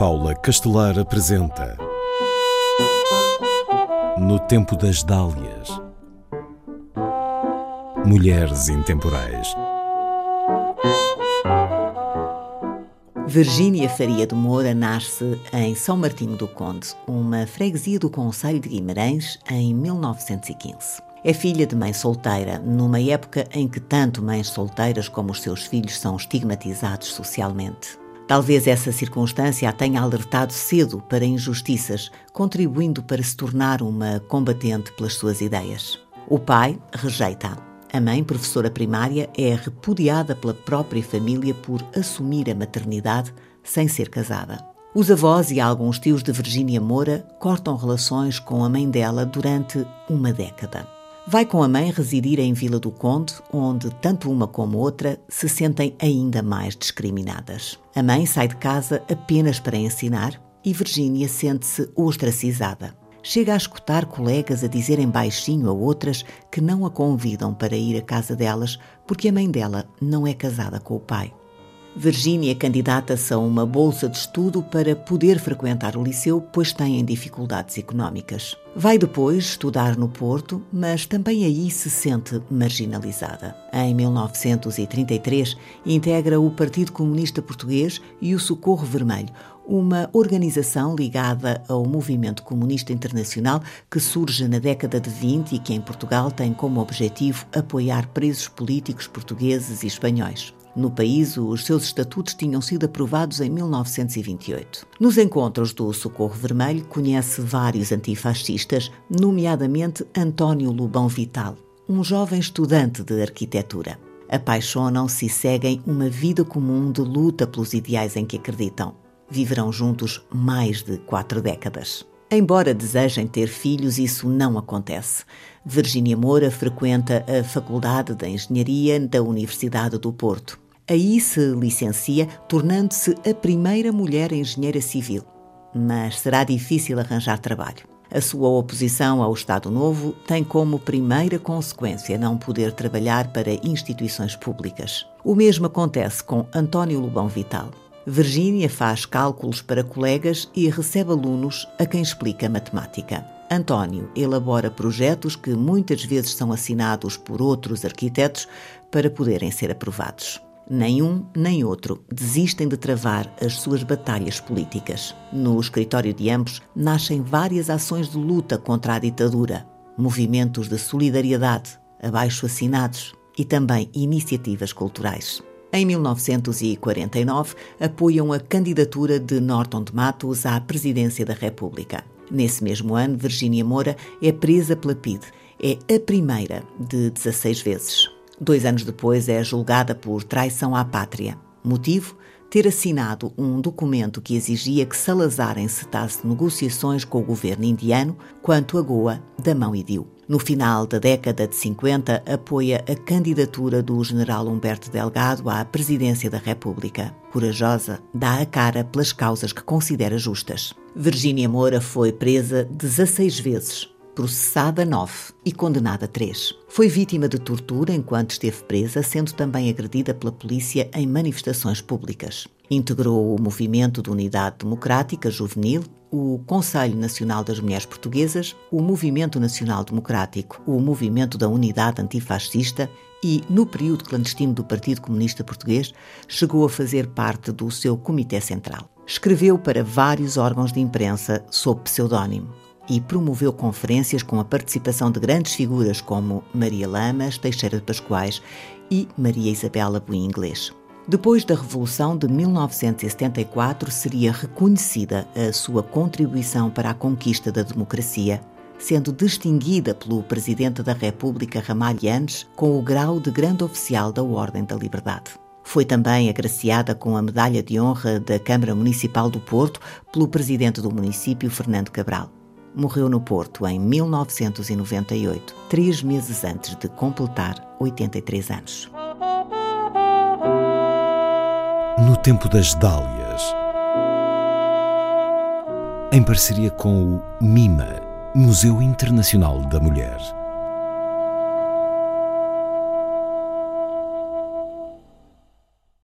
Paula Castelar apresenta No Tempo das Dálias Mulheres Intemporais Virgínia Faria de Moura nasce em São Martinho do Conde, uma freguesia do Conselho de Guimarães, em 1915. É filha de mãe solteira, numa época em que tanto mães solteiras como os seus filhos são estigmatizados socialmente. Talvez essa circunstância a tenha alertado cedo para injustiças, contribuindo para se tornar uma combatente pelas suas ideias. O pai rejeita-a. A mãe, professora primária, é repudiada pela própria família por assumir a maternidade sem ser casada. Os avós e alguns tios de Virgínia Moura cortam relações com a mãe dela durante uma década. Vai com a mãe residir em Vila do Conde, onde tanto uma como outra se sentem ainda mais discriminadas. A mãe sai de casa apenas para ensinar e Virgínia sente-se ostracizada. Chega a escutar colegas a dizerem baixinho a outras que não a convidam para ir à casa delas porque a mãe dela não é casada com o pai. Virgínia candidata-se a uma bolsa de estudo para poder frequentar o liceu, pois tem dificuldades económicas. Vai depois estudar no Porto, mas também aí se sente marginalizada. Em 1933, integra o Partido Comunista Português e o Socorro Vermelho, uma organização ligada ao movimento comunista internacional que surge na década de 20 e que em Portugal tem como objetivo apoiar presos políticos portugueses e espanhóis. No país, os seus estatutos tinham sido aprovados em 1928. Nos encontros do Socorro Vermelho, conhece vários antifascistas, nomeadamente António Lubão Vital, um jovem estudante de arquitetura. Apaixonam-se e seguem uma vida comum de luta pelos ideais em que acreditam. Viverão juntos mais de quatro décadas. Embora desejem ter filhos, isso não acontece. Virginia Moura frequenta a Faculdade de Engenharia da Universidade do Porto. Aí se licencia, tornando-se a primeira mulher engenheira civil. Mas será difícil arranjar trabalho. A sua oposição ao Estado Novo tem como primeira consequência não poder trabalhar para instituições públicas. O mesmo acontece com António Lobão Vital. Virgínia faz cálculos para colegas e recebe alunos a quem explica matemática. António elabora projetos que muitas vezes são assinados por outros arquitetos para poderem ser aprovados. Nenhum nem outro desistem de travar as suas batalhas políticas. No escritório de ambos nascem várias ações de luta contra a ditadura, movimentos de solidariedade, abaixo assinados e também iniciativas culturais. Em 1949, apoiam a candidatura de Norton de Matos à presidência da República. Nesse mesmo ano, Virgínia Moura é presa pela PIDE. É a primeira de 16 vezes. Dois anos depois, é julgada por traição à pátria. Motivo? ter assinado um documento que exigia que Salazar encetasse negociações com o governo indiano quanto a Goa da mão Idil. No final da década de 50, apoia a candidatura do general Humberto Delgado à presidência da República. Corajosa, dá a cara pelas causas que considera justas. Virgínia Moura foi presa 16 vezes processada nove e condenada três. Foi vítima de tortura enquanto esteve presa, sendo também agredida pela polícia em manifestações públicas. Integrou o Movimento de Unidade Democrática Juvenil, o Conselho Nacional das Mulheres Portuguesas, o Movimento Nacional Democrático, o Movimento da Unidade Antifascista e, no período clandestino do Partido Comunista Português, chegou a fazer parte do seu Comitê Central. Escreveu para vários órgãos de imprensa sob pseudónimo e promoveu conferências com a participação de grandes figuras como Maria Lamas, Teixeira de Pascoais e Maria Isabela Buim Inglês. Depois da Revolução de 1974, seria reconhecida a sua contribuição para a conquista da democracia, sendo distinguida pelo Presidente da República Ramalhianes com o grau de Grande Oficial da Ordem da Liberdade. Foi também agraciada com a Medalha de Honra da Câmara Municipal do Porto pelo Presidente do município, Fernando Cabral morreu no Porto em 1998, três meses antes de completar 83 anos. No tempo das Dálias, em parceria com o MIMA, Museu Internacional da Mulher.